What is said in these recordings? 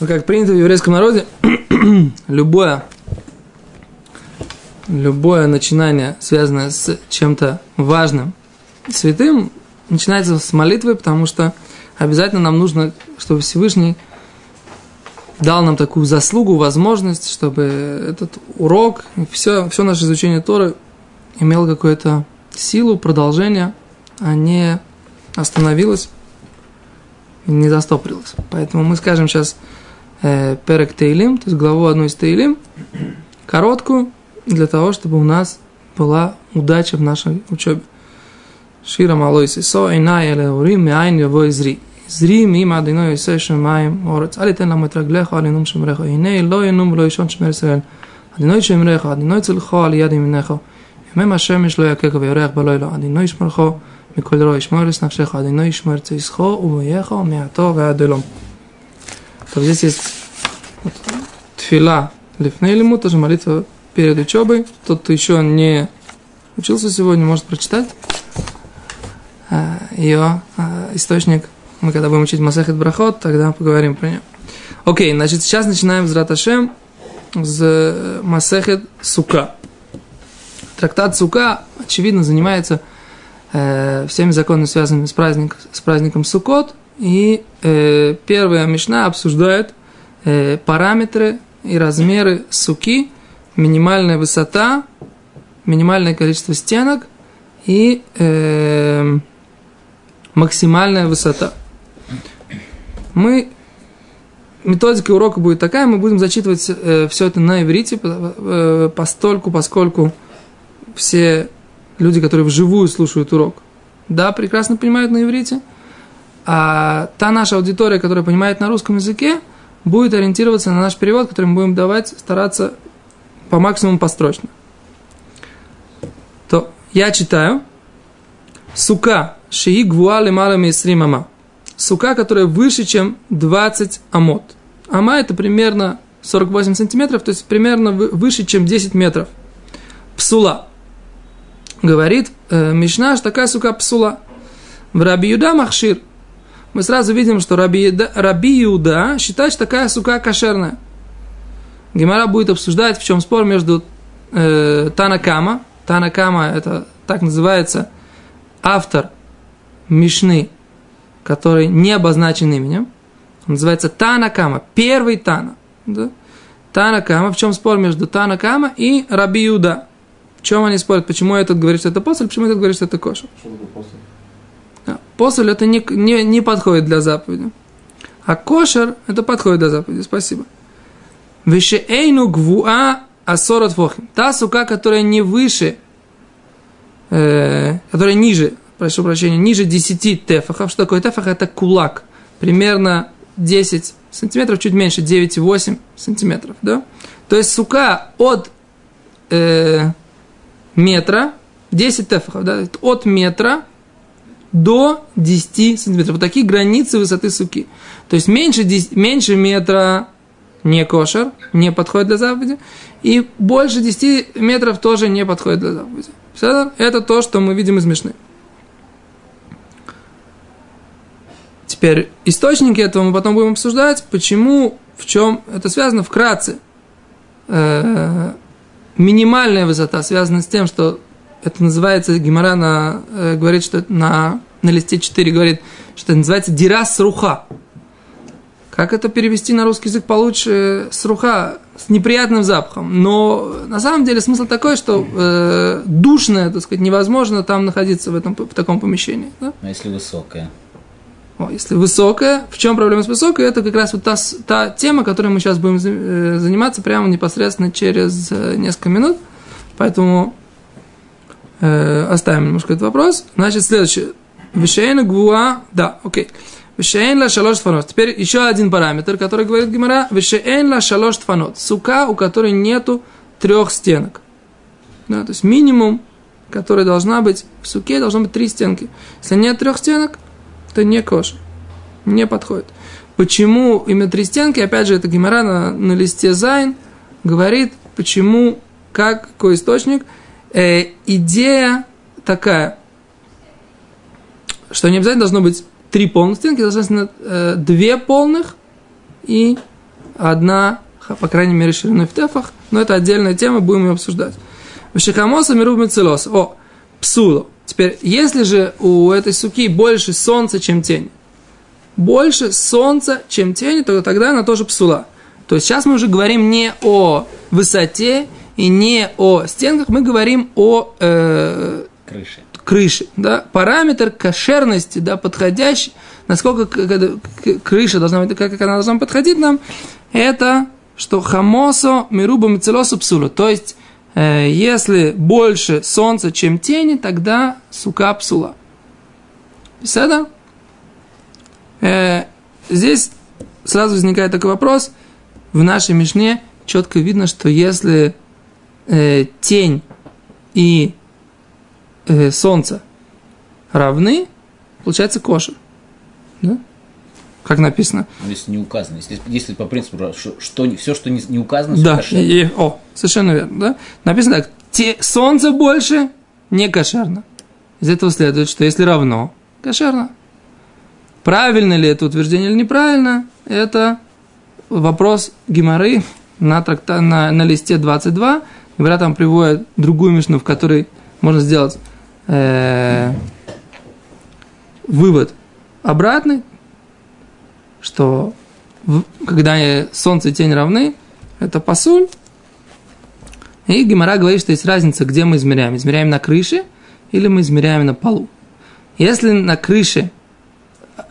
Ну, как принято в еврейском народе, любое, любое начинание, связанное с чем-то важным, святым, начинается с молитвы, потому что обязательно нам нужно, чтобы Всевышний дал нам такую заслугу, возможность, чтобы этот урок, все, все наше изучение Торы имело какую-то силу, продолжение, а не остановилось не застопорилось. Поэтому мы скажем сейчас э, פרק תהילים, то есть главу одной из תהילים, короткую, для того, чтобы у нас была удача в нашей учебе. שיר למעלות, אשא עיני אל ההרים, מאין יבוא עזרי. עזרי מעם אדוני עושה שמים וארץ. אל יתן למוט רגלך, אל ינום שומרך. הנה לא ינום ולא יישן שומר ישראל. אדוני שומרך, אדוני צלך, על יד ימינך. Имем Ашем Ишло Якека Вейорех Балойла. Адино Ишмерхо, Миколь Рой Ишморис Навшеха. Адино Ишмер Цисхо, Умееха, Меато Веаделом. Так, здесь есть вот, тфила Лифнейлиму тоже молитва перед учебой. Тот, кто еще не учился сегодня, может прочитать э, ее э, источник. Мы когда будем учить Масахет Брахот, тогда поговорим про нее. Окей, значит, сейчас начинаем с Раташем, с э, Масахет Сука. Трактат Сука, очевидно, занимается э, всеми законами, связанными с, праздник, с праздником Сукот – и э, первая Мишна обсуждает э, параметры и размеры суки, минимальная высота, минимальное количество стенок и э, максимальная высота. Мы методика урока будет такая, мы будем зачитывать э, все это на иврите, э, постольку, поскольку все люди, которые вживую слушают урок, да, прекрасно понимают на иврите, а та наша аудитория, которая понимает на русском языке, будет ориентироваться на наш перевод, который мы будем давать, стараться по максимуму построчно. То я читаю. Сука шии гвуа лемала мисрим ама. Сука, которая выше, чем 20 амот. Ама это примерно 48 сантиметров, то есть примерно выше, чем 10 метров. Псула. Говорит э, Мишна, что такая сука псула. В Раби Юда Махшир. Мы сразу видим, что Раби, Раби Юда считает, что такая сука кошерная. Гемара будет обсуждать, в чем спор между э, Танакама. Танакама это так называется автор Мишны, который не обозначен именем. Он называется Танакама, первый Тана. Да? Танакама, в чем спор между Танакама и Раби Юда? В чем они спорят? Почему этот говорит, что это после, почему этот говорит, что это кошер? Да. После это не, не, не подходит для заповеди. А кошер это подходит для заповеди. Спасибо. Вишеэйну гвуа асорот фохим. Та сука, которая не выше, э, которая ниже, прошу прощения, ниже 10 тефахов. Что такое тефах? Это кулак. Примерно 10 сантиметров, чуть меньше, 9,8 сантиметров. Да? То есть сука от э, метра, 10 тефахов, да, от метра до 10 сантиметров. Вот такие границы высоты суки. То есть меньше, 10, меньше метра не кошер, не подходит для заповеди. И больше 10 метров тоже не подходит для заповеди. Все это то, что мы видим из Мишны. Теперь источники этого мы потом будем обсуждать, почему, в чем это связано вкратце. Э, минимальная высота связана с тем, что это называется, Гимара на, э, говорит, что на, на листе 4 говорит, что это называется дирас руха. Как это перевести на русский язык получше? С руха, с неприятным запахом. Но на самом деле смысл такой, что э, душное, так сказать, невозможно там находиться в, этом, в таком помещении. Да? А если высокое? О, если высокое, в чем проблема с высокой? Это как раз вот та, та тема, которой мы сейчас будем э, заниматься прямо непосредственно через э, несколько минут. Поэтому э, оставим немножко этот вопрос. Значит, следующее. ושאינה גבוהה, да, окей. ושאין לה שלוש דפנות. Теперь еще один параметр, который говорит Гемара. ושאין לה שלוש דפנות. Сука, у которой нету трех стенок. Да, то есть минимум, который должна быть в сукке, должно быть три стенки. Если нет трех стенок, это не кошер. Не подходит. Почему именно три стенки? Опять же, это Гемара на, на листе זיין говорит, почему, как, какой источник. Э, идея такая, что не обязательно должно быть три полных стенки, достаточно э, две полных и одна, по крайней мере, шириной в тефах, но это отдельная тема, будем ее обсуждать. Вишихамоса миру мицелос. О, псуло. Теперь, если же у этой суки больше солнца, чем тень, больше солнца, чем тень, то тогда она тоже псула. То есть сейчас мы уже говорим не о высоте и не о стенках, мы говорим о э, крыше. крыше да? Параметр кошерности, да, подходящий, насколько крыша должна быть, как она должна подходить нам, это что хамосо мируба мицелосу псулу. То есть, э, если больше солнца, чем тени, тогда сука псула. Беседа? Э, здесь сразу возникает такой вопрос. В нашей Мишне четко видно, что если э, тень и э, солнце равны, получается кошер. Да? Как написано. Ну, если не указано. Если, если по принципу, что, что все, что не, не указано, да. кошерно. И, о, совершенно верно. Да? Написано так. Те, солнце больше не кошерно. Из этого следует, что если равно, кошерно. Правильно ли это утверждение или неправильно, это вопрос Гимары на, тракта, на, на листе 22. Гимара там приводит другую мишну, в которой можно сделать э, вывод обратный, что в, когда солнце и тень равны, это пасуль. И Гимара говорит, что есть разница, где мы измеряем. Измеряем на крыше или мы измеряем на полу. Если на крыше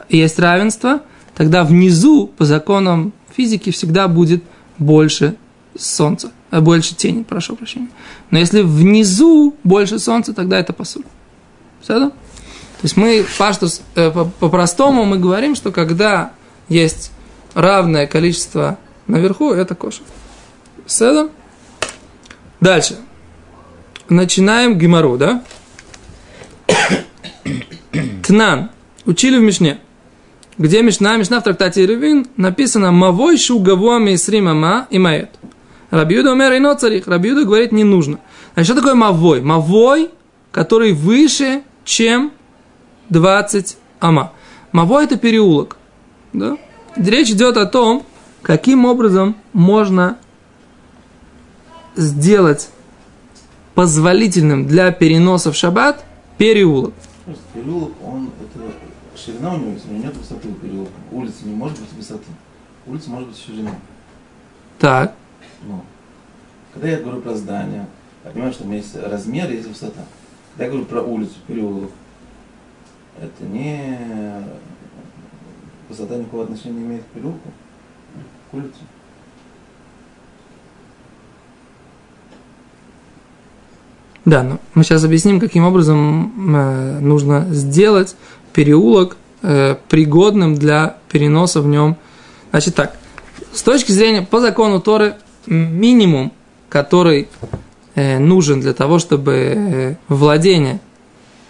есть равенство, тогда внизу, по законам физики, всегда будет больше солнца, э, больше тени, прошу прощения. Но если внизу больше солнца, тогда это пасуль. Все, да? То есть мы паштус, э, по-простому мы говорим, что когда есть равное количество наверху, это кошер. Седа. Дальше. Начинаем гемору, да? Тнан. Учили в Мишне. Где Мишна? Мишна в трактате Ирвин написано «Мавой шугавуами сримама и маэт». Рабиуда умер и царих. Рабиуда говорит «не нужно». А что такое мавой? Мавой, который выше, чем 20 ама. Мавой – это переулок. Да? Речь идет о том, каким образом можно сделать позволительным для переноса в шаббат переулок. Переулок, он, это ширина у него, у него нет высоты у переулка. Улица не может быть высоты. Улица может быть ширина. Так. Ну, когда я говорю про здание, я понимаю, что у меня есть размер, есть высота. Когда я говорю про улицу, переулок, это не высота никакого отношения не имеет к переулку, к улице. Да, но мы сейчас объясним, каким образом э, нужно сделать переулок э, пригодным для переноса в нем. Значит так, с точки зрения, по закону Торы, минимум, который э, нужен для того, чтобы э, владение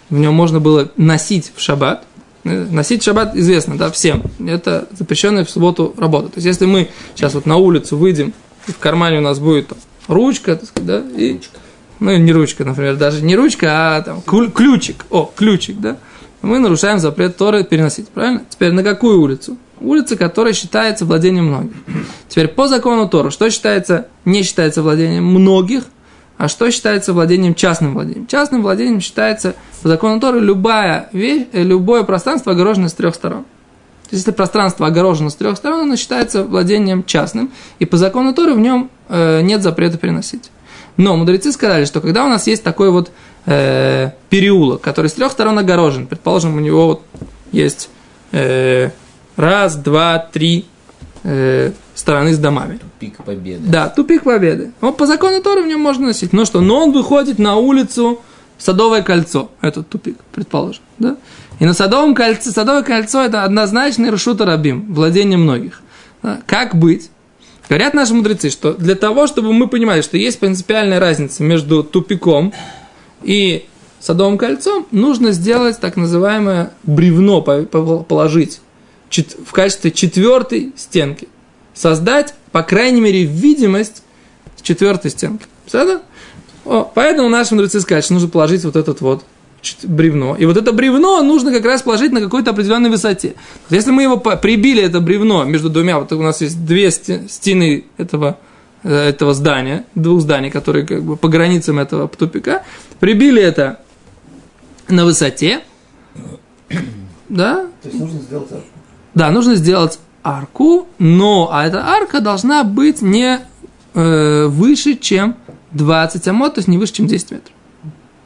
в нем можно было носить в шаббат, Носить шаббат известно, да, всем. Это запрещенная в субботу работа. То есть, если мы сейчас вот на улицу выйдем, и в кармане у нас будет там, ручка, так сказать, да, и, ручка. ну, не ручка, например, даже не ручка, а там ключик, о, ключик, да, мы нарушаем запрет Торы переносить, правильно? Теперь на какую улицу? Улица, которая считается владением многих. Теперь по закону Тора, что считается, не считается владением многих – а что считается владением частным владением? Частным владением считается по закону Торы любая вещь, э, любое пространство огорожено с трех сторон. То есть, если пространство огорожено с трех сторон, оно считается владением частным, и по закону Торы в нем э, нет запрета переносить. Но мудрецы сказали, что когда у нас есть такой вот э, переулок, который с трех сторон огорожен, предположим, у него вот есть э, раз, два, три э, стороны с домами. Тупик победы. Да, тупик победы. Вот по закону Торы в нем можно носить. Ну что, но он выходит на улицу Садовое кольцо, этот тупик, предположим. Да? И на Садовом кольце, Садовое кольцо это однозначный Рашута Рабим, владение многих. Да? Как быть? Говорят наши мудрецы, что для того, чтобы мы понимали, что есть принципиальная разница между тупиком и Садовым кольцом, нужно сделать так называемое бревно положить в качестве четвертой стенки. Создать, по крайней мере, видимость четвертой стенки. Понятно? О, поэтому наши мудрецы сказали, что нужно положить вот этот вот бревно. И вот это бревно нужно как раз положить на какой-то определенной высоте. Если мы его прибили, это бревно, между двумя, вот у нас есть две сте- стены этого, э, этого здания, двух зданий, которые как бы по границам этого тупика, прибили это на высоте, да, То есть нужно сделать арку. Да, нужно сделать арку, но а эта арка должна быть не э, выше, чем 20 амот, то есть не выше, чем 10 метров.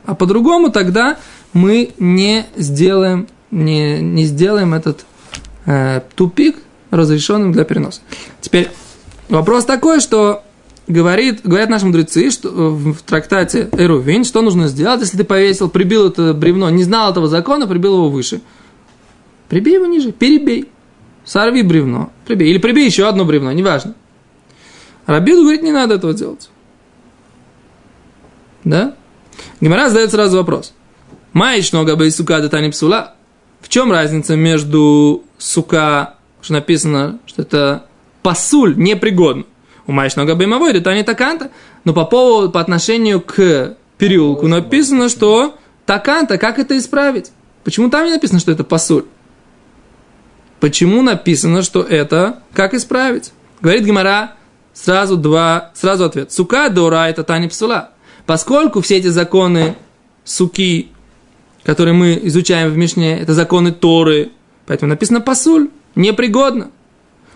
А по-другому тогда мы не сделаем, не, не сделаем этот э, тупик разрешенным для переноса. Теперь вопрос такой, что говорит, говорят наши мудрецы, что э, в трактате Эрувин, что нужно сделать, если ты повесил, прибил это бревно, не знал этого закона, прибил его выше. Прибей его ниже, перебей. Сорви бревно, прибей. Или прибей еще одно бревно, неважно. Рабин говорит, не надо этого делать. Да? Гимара задает сразу вопрос. Маиш нога бей сука датани псула. В чем разница между сука, что написано, что это пасуль, непригодно. У маиш нога бей мавой, датани таканта. Но по поводу, по отношению к переулку написано, что таканта, как это исправить? Почему там не написано, что это пасуль? Почему написано, что это как исправить? Говорит Гимара, сразу два, сразу ответ. Сука дора это тани псула. Поскольку все эти законы суки, которые мы изучаем в Мишне, это законы Торы, поэтому написано пасуль, непригодно.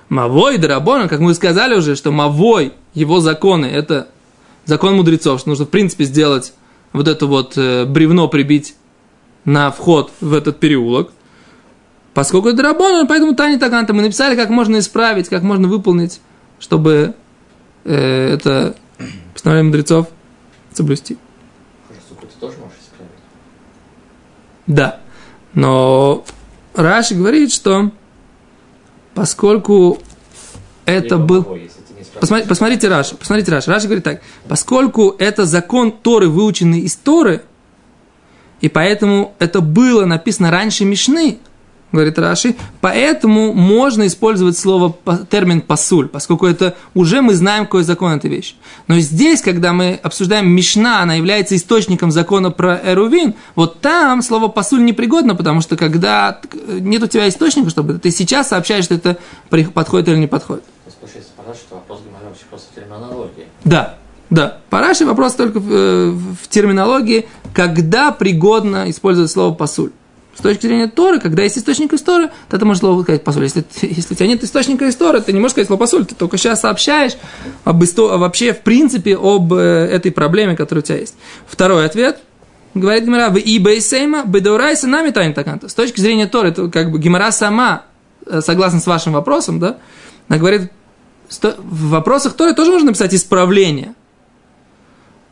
Мавой Дарабона, как мы сказали уже, что Мавой, его законы, это закон мудрецов, что нужно в принципе сделать вот это вот э, бревно прибить на вход в этот переулок. Поскольку это Дарабона, поэтому Тани Таганта мы написали, как можно исправить, как можно выполнить, чтобы э, это постановление мудрецов соблюсти. Суку ты тоже можешь исправить? Да. Но Раши говорит, что поскольку это Либо был... Посмотри- посмотрите Раши, посмотрите Раши. Раши говорит так, поскольку это закон Торы, выученный из Торы, и поэтому это было написано раньше Мишны, говорит Раши, поэтому можно использовать слово, термин пасуль, поскольку это уже мы знаем, какой закон эта вещь. Но здесь, когда мы обсуждаем Мишна, она является источником закона про Эрувин, вот там слово пасуль непригодно, потому что когда нет у тебя источника, чтобы ты сейчас сообщаешь, что это подходит или не подходит. Получается, что вопрос вообще просто терминологии. Да, да. Параши вопрос только в, э, в терминологии, когда пригодно использовать слово пасуль. С точки зрения Торы, когда есть источник из Торы, то ты можешь слово сказать пасуль. Если, если у тебя нет источника из Торы, ты не можешь сказать слово пасуль, ты только сейчас сообщаешь об исто- вообще, в принципе, об э, этой проблеме, которая у тебя есть. Второй ответ. Говорит Гимара, в ибей сейма, бедорайса нами таканта. С точки зрения Торы, это как бы Гимара сама, э, согласно с вашим вопросом, да, она говорит, в вопросах Торы тоже можно написать исправление.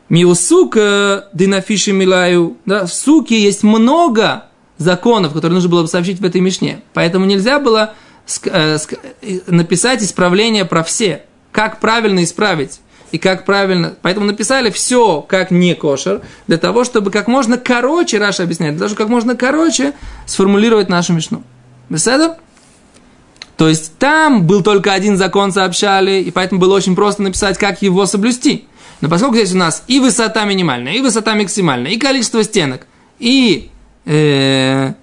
Миусука динафиши милаю. Да, в суке есть много законов, которые нужно было бы сообщить в этой мишне. Поэтому нельзя было э, написать исправление про все. Как правильно исправить. И как правильно. Поэтому написали все как не кошер, для того, чтобы как можно короче, Раша объясняет, для того, чтобы как можно короче сформулировать нашу мишну. Беседа? То есть там был только один закон сообщали, и поэтому было очень просто написать, как его соблюсти. Но поскольку здесь у нас и высота минимальная, и высота максимальная, и количество стенок, и э,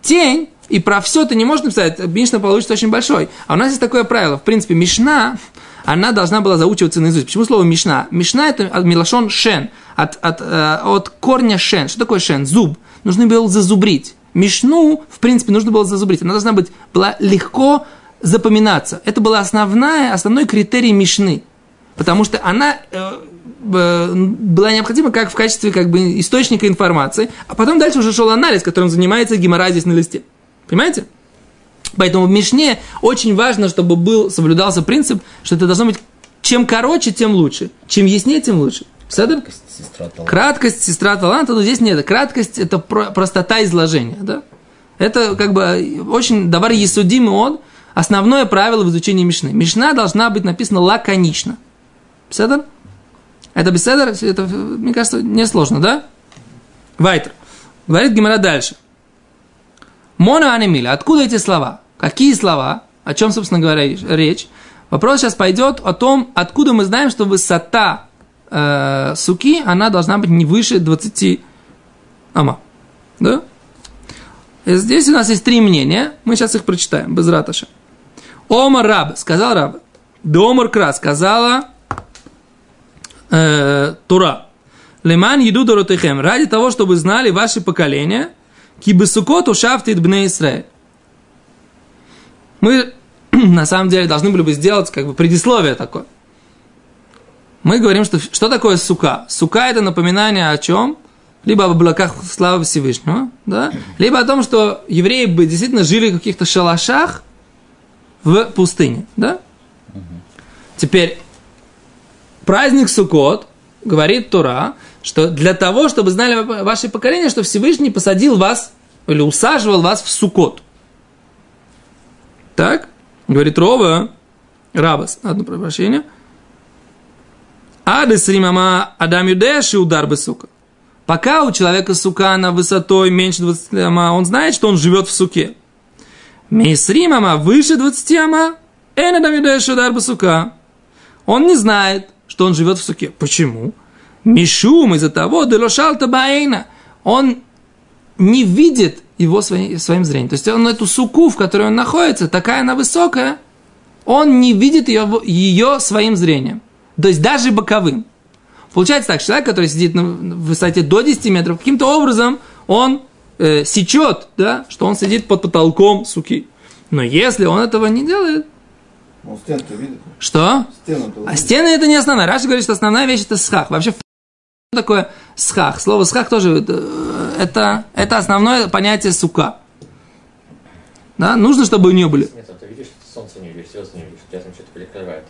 тень, и про все ты не можешь написать, Мишна получится очень большой. А у нас есть такое правило, в принципе, Мишна, она должна была заучиваться наизусть. Почему слово Мишна? Мишна это от милашон шен, от, от, э, от корня шен. Что такое шен? Зуб. Нужно было зазубрить. Мишну, в принципе, нужно было зазубрить. Она должна быть, была легко запоминаться. Это был основная, основной критерий Мишны. Потому что она э, была необходима как в качестве как бы, источника информации, а потом дальше уже шел анализ, которым занимается геморрой здесь на листе. Понимаете? Поэтому в Мишне очень важно, чтобы был, соблюдался принцип, что это должно быть чем короче, тем лучше. Чем яснее, тем лучше. Седер? Сестра таланта. Краткость, сестра таланта, но здесь нет. Краткость – это про- простота изложения. Да? Это как бы очень давар есудимый он, основное правило в изучении Мишны. Мишна должна быть написана лаконично. Беседер? Это беседер? Это, мне кажется, несложно, да? Вайтер. Говорит Гимара дальше. Мона анемиля. Откуда эти слова? Какие слова? О чем, собственно говоря, речь? Вопрос сейчас пойдет о том, откуда мы знаем, что высота э, суки, она должна быть не выше 20 ама. Да? И здесь у нас есть три мнения. Мы сейчас их прочитаем. Без раташа. Омар Раб, сказал Раб. Домар Кра, сказала э, Тура. Леман еду доротехем. Ради того, чтобы знали ваши поколения, кибесукот ушафтит бне Исраэль. Мы на самом деле должны были бы сделать как бы предисловие такое. Мы говорим, что что такое сука? Сука это напоминание о чем? Либо об облаках славы Всевышнего, да? либо о том, что евреи бы действительно жили в каких-то шалашах в пустыне. Да? Теперь, праздник Суккот, говорит Тура, что для того, чтобы знали ваши поколения, что Всевышний посадил вас или усаживал вас в Суккот. Так? Говорит Рова, Рабас, одно прощение. Адес римама адам юдеши удар бы сука. Пока у человека сука на высотой меньше 20 ама, он знает, что он живет в суке. Мейсрим ама выше 20 ама, эн адам юдеши удар бы сука. Он не знает, что он живет в суке. Почему? Мишум из-за того, делошалта баэйна. Он не видит его своим, своим зрением. То есть он эту суку, в которой он находится, такая она высокая, он не видит ее, ее своим зрением. То есть даже боковым. Получается так, человек, который сидит на высоте до 10 метров, каким-то образом он э, сечет, да, что он сидит под потолком суки. Но если он этого не делает, Ну, стенки что? Стену А стены это не основная. Раша говорит, что основная вещь это схах. Вообще, что такое схах? Слово схах тоже э, это, это основное понятие сука. Да? Нужно, чтобы у нее были. Нет, ты видишь, что солнце не видишь, звезды не видишь, у тебя там что-то перекрывает.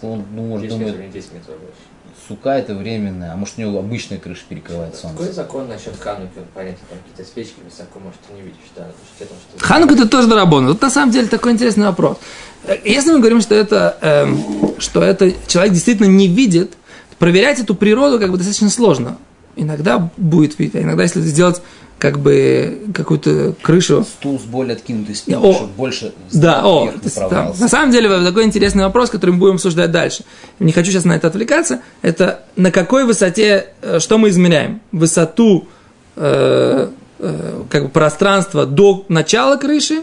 Ну, может 10 думать, метров, не 10 метров больше. Сука это временная, а может у него обычная крыша перекрывает Какой солнце. закон насчет Хануки? Понятно, там какие-то спички высоко, может, ты не видишь, да? Потому что Ханука это тоже дарабон. Вот на самом деле такой интересный вопрос. Э, Если мы говорим, что это, эм, что это человек действительно не видит, проверять эту природу как бы достаточно сложно. Иногда будет видеть, а иногда, если сделать как бы какую-то крышу, Стул с более откинутой спинкой, О. чтобы больше Да, о, направлялся. на самом деле такой интересный вопрос, который мы будем обсуждать дальше. Не хочу сейчас на это отвлекаться. Это на какой высоте, э, что мы измеряем? Высоту э, э, как бы пространства до начала крыши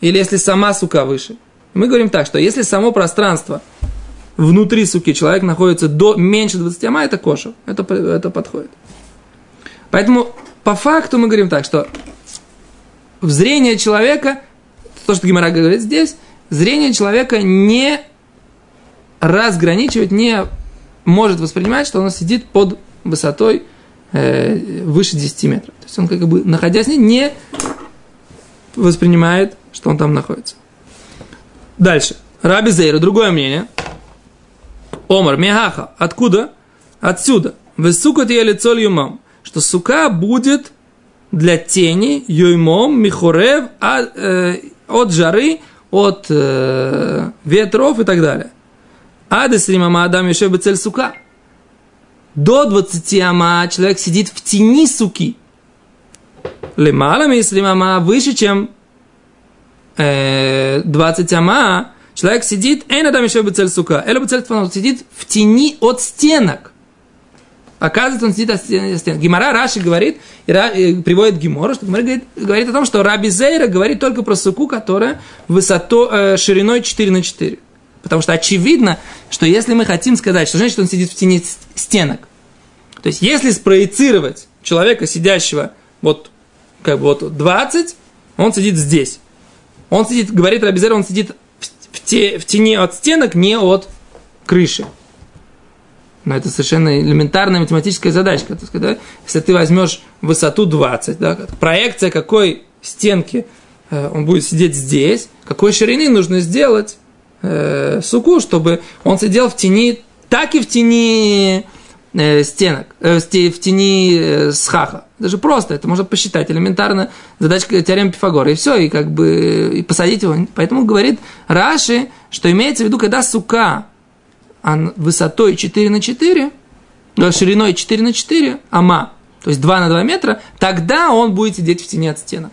или если сама сука выше? Мы говорим так, что если само пространство внутри суки человек находится до меньше 20 ама, это коша, это, это подходит. Поэтому по факту мы говорим так, что зрение человека, то, что Гимара говорит здесь, зрение человека не разграничивает, не может воспринимать, что он сидит под высотой э, выше 10 метров. То есть он как бы, находясь ней, не воспринимает, что он там находится. Дальше. Раби Зейра, другое мнение. Омар, Мехаха. Откуда? Отсюда. Высукот я лицо юмам. Что сука будет для тени юймом михурев а, э, от жары, от э, ветров и так далее. Адес римама адам еще бы цель сука. До 20 ама человек сидит в тени суки. Лемалами если мама выше, чем э, 20 ама, человек сидит, эй, надо еще бы цель сука. Эля бы цель сидит в тени от стенок. Оказывается, он сидит от стен- от стенок. Гимара Раши говорит, и, приводит Гимору, что Гимара говорит, говорит о том, что Раби Зейра говорит только про суку, которая высото, э, шириной 4 на 4. Потому что очевидно, что если мы хотим сказать, что он сидит в тени стенок, то есть если спроецировать человека, сидящего вот как бы вот 20, он сидит здесь. Он сидит, говорит Рабизер, он сидит в те- в тени от стенок, не от крыши. Но это совершенно элементарная математическая задачка. Так сказать, да? Если ты возьмешь высоту 20, да, проекция какой стенки э, он будет сидеть здесь, какой ширины нужно сделать э, суку, чтобы он сидел в тени, так и в тени э, стенок, э, в те- в тени э, схаха. Даже просто, это можно посчитать, элементарно, задачка теорема Пифагора, и все, и как бы и посадить его. Поэтому говорит Раши, что имеется в виду, когда сука высотой 4 на 4, э, шириной 4 на 4, ама, то есть 2 на 2 метра, тогда он будет сидеть в тени от стенок.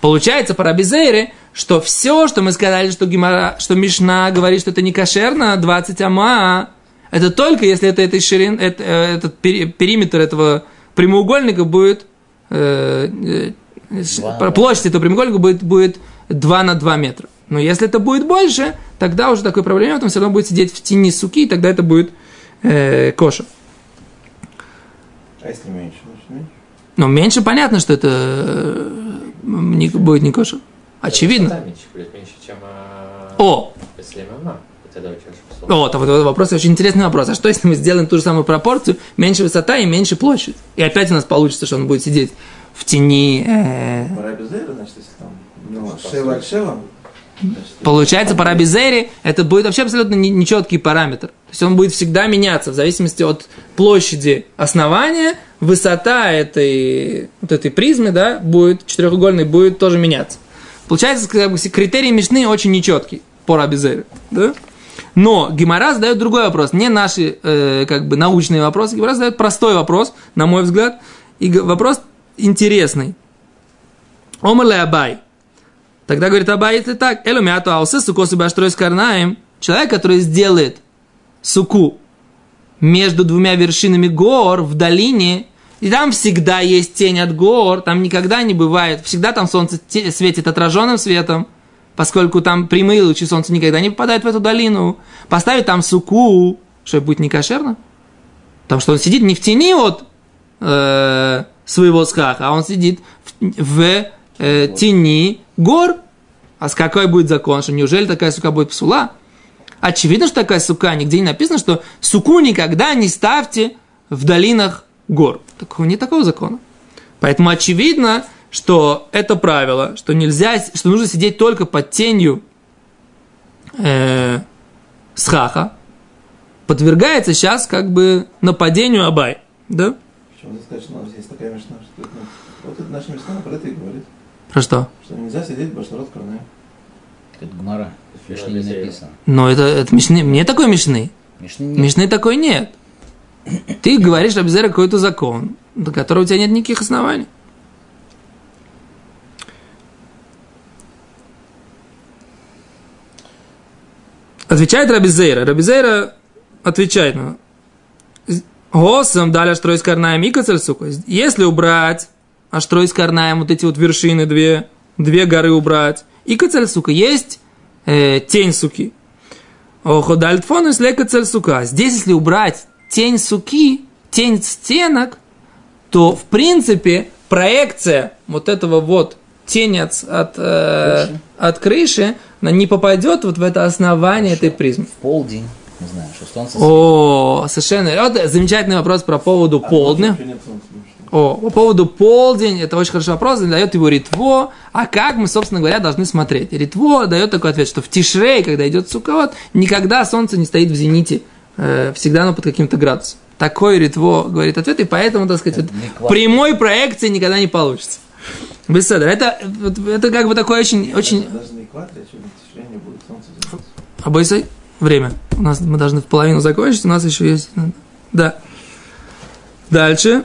Получается по Рабизейре, что все, что мы сказали, что, Гимара, что Мишна говорит, что это не кошерно, 20 ама, это только если это, этой ширин, это, э, этот пери- периметр этого прямоугольника будет э, э, площадь этого прямоугольника будет, будет 2 на 2 метра. Но если это будет больше, тогда уже такой проблемы, там все равно будет сидеть в тени суки, и тогда это будет э, кошер. А если меньше, значит меньше. Но меньше понятно, что это э, не, будет не кошер. Очевидно. Высота меньше меньше, чем... а, О, Если да, очень условно. Вот, а вот этот вопрос очень интересный вопрос. А что если мы сделаем ту же самую пропорцию, меньше высота и меньше площадь? И опять у нас получится, что он будет сидеть в тени. э, значит, если там ну, шева шева. Получается, по Рабизере это будет вообще абсолютно не- нечеткий параметр. То есть он будет всегда меняться в зависимости от площади основания, высота этой, вот этой призмы, да, будет четырехугольной, будет тоже меняться. Получается, как бы, критерий Мишны очень нечеткий по Рабизере, да? Но Гимара задает другой вопрос, не наши э, как бы научные вопросы. Гимара задает простой вопрос, на мой взгляд, и вопрос интересный. Омрле Абай. Тогда говорит Абай, если так, элу мяту аусе суко субаштрой с карнаем. Человек, который сделает суку между двумя вершинами гор в долине, и там всегда есть тень от гор, там никогда не бывает, всегда там солнце светит отраженным светом, поскольку там прямые лучи солнца никогда не попадают в эту долину. Поставить там суку, что будет не кошерно? Потому что он сидит не в тени от э, своего схаха, а он сидит в, в, э, тени гор. А с какой будет закон? Что неужели такая сука будет псула? Очевидно, что такая сука, нигде не написано, что суку никогда не ставьте в долинах гор. Такого, нет такого закона. Поэтому очевидно, что это правило, что нельзя, что нужно сидеть только под тенью э, схаха, подвергается сейчас как бы нападению Абай. Да? Почему что у нас есть такая мечта, что ну, вот это наша мечта про это и говорит, Про что? что нельзя сидеть в башарот карнаем. Это Гмара. В Мишне не написано. Но это, это мишны, мне такой мишны. Мишне нет. Мишны такой нет. Ты говоришь Рабизера какой-то закон, до которого у тебя нет никаких оснований. Отвечает Рабизейра. Рабизейра отвечает на Госом дали аштройс карнаем и кацельсука. Если убрать аштройс карнаем, вот эти вот вершины, две, две горы убрать, и кацельсука, есть э, тень суки. Ходальтфон из лека цель сука. Здесь, если убрать тень суки, тень стенок, то, в принципе, проекция вот этого вот тени от, от, э, Крыши. от крыши, она не попадет вот в это основание этой призмы. В полдень, не знаю, что солнце О, совершенно. Вот замечательный вопрос про поводу А полдня. О, по поводу полдень, это очень хороший вопрос, дает его ритво. А как мы, собственно говоря, должны смотреть? Ритво дает такой ответ, что в Тишрей, когда идет сукот, никогда солнце не стоит в зените, э, всегда оно под каким-то градусом. Такой ритво говорит ответ, и поэтому, так сказать, вот прямой проекции никогда не получится. Беседа. Это, это как бы такой очень, очень Даже, на экваторе, не будет взять. Обойсай, время. У нас мы должны в половину закончить, у нас еще есть. Да. Дальше.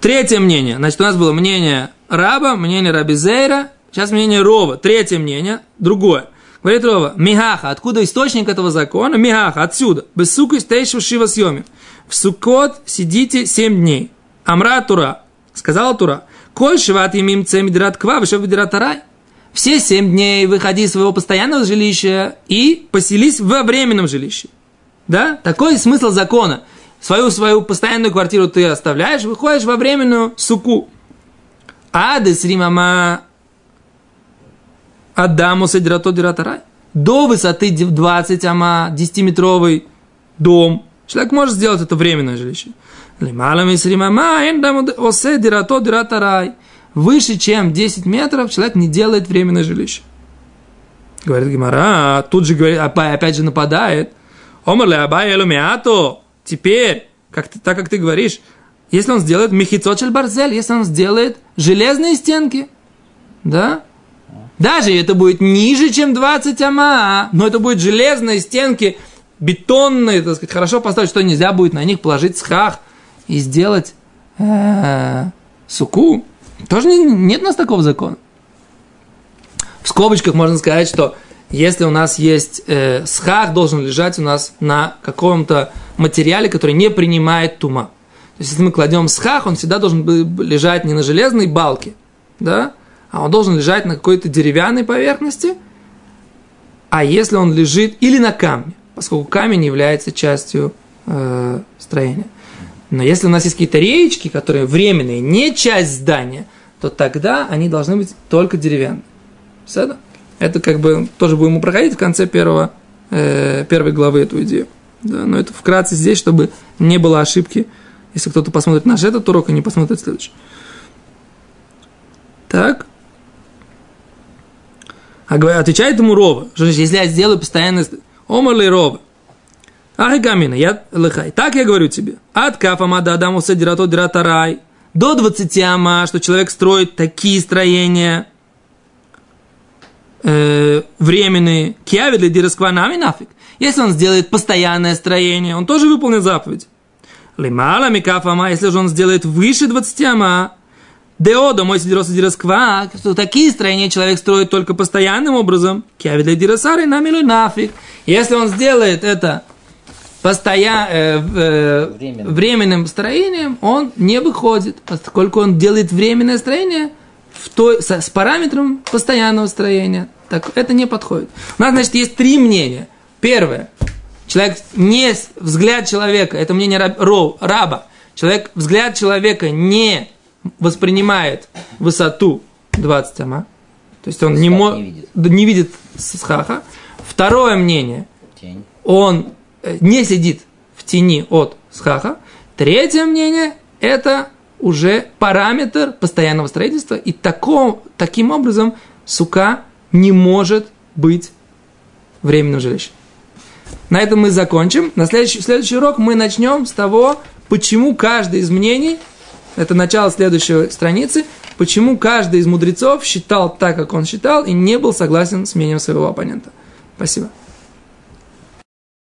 Третье мнение. Значит, у нас было мнение раба, мнение Рабизейра, сейчас мнение Рова. Третье мнение, другое. Говорит Рова, Михаха, откуда источник этого закона? Михаха, отсюда. Без сука из тейшу шива съеми. В Суккот сидите семь дней. Амра Тура. Сказала Тура. Коль шиват имим цемидрат ква, вышел видират арай. Все семь дней выходи из своего постоянного жилища и поселись во временном жилище. Да? Такой смысл закона. Свою, свою постоянную квартиру ты оставляешь, выходишь во временную суку. Адес римама Адаму садирато диратарай. До высоты 20 ама, 10-метровый дом. Человек может сделать это временное жилище. Лималами с римама эндаму осе дирато диратарай. Выше, чем 10 метров, человек не делает временное жилище. Говорит Гимара, тут же говорит, опять же нападает. Омрле абай элумиато. Теперь, как ты, так как ты говоришь, если он сделает мехицочель барзель, если он сделает железные стенки, да? Даже это будет ниже, чем 20 ама, но это будет железные стенки, бетонные, так сказать, хорошо поставить, что нельзя будет на них положить схах и сделать э, суку. Тоже не- нет у нас такого закона. В скобочках можно сказать, что если у нас есть э, схах, должен лежать у нас на каком-то материале, который не принимает тума. есть, если мы кладем схах, он всегда должен лежать не на железной балке, да, а он должен лежать на какой-то деревянной поверхности, а если он лежит или на камне, поскольку камень является частью э, строения. Но если у нас есть какие-то реечки, которые временные, не часть здания, то тогда они должны быть только деревянные. Все Это как бы тоже будем проходить в конце первого, э, первой главы эту идею. Да, но это вкратце здесь, чтобы не было ошибки, если кто-то посмотрит наш этот урок и не посмотрит следующий. Так. А отвечает ему Рова, что если я сделаю постоянно... Омар ли Рова? Ах, я лыхай. Так я говорю тебе. От кафа мада адаму садирато диратарай. До 20 ама, что человек строит такие строения э, временные. Киави для дираскванами нафиг. Если он сделает постоянное строение, он тоже выполнит заповедь. Лимала микафама, если же он сделает выше 20 ама, Деода, мой сидирос сидиросква, что такие строения человек строит только постоянным образом. Киави для дирасары намилуй нафиг. Если он сделает это постоя... э, э, Временным. временным строением, он не выходит, поскольку он делает временное строение в той, с, с параметром постоянного строения. Так это не подходит. У нас, значит, есть три мнения. Первое. Человек не взгляд человека, это мнение раб, ро, раба. Человек, взгляд человека не воспринимает высоту 20 ама. То есть он не, мо- не видит. не видит схаха. Второе мнение. Тень. Он э, не сидит в тени от схаха. Третье мнение – это уже параметр постоянного строительства. И таком, таким образом сука не может быть временным жилищем. На этом мы закончим. На следующий, следующий урок мы начнем с того, почему каждый из мнений, это начало следующей страницы, почему каждый из мудрецов считал так, как он считал, и не был согласен с мнением своего оппонента. Спасибо.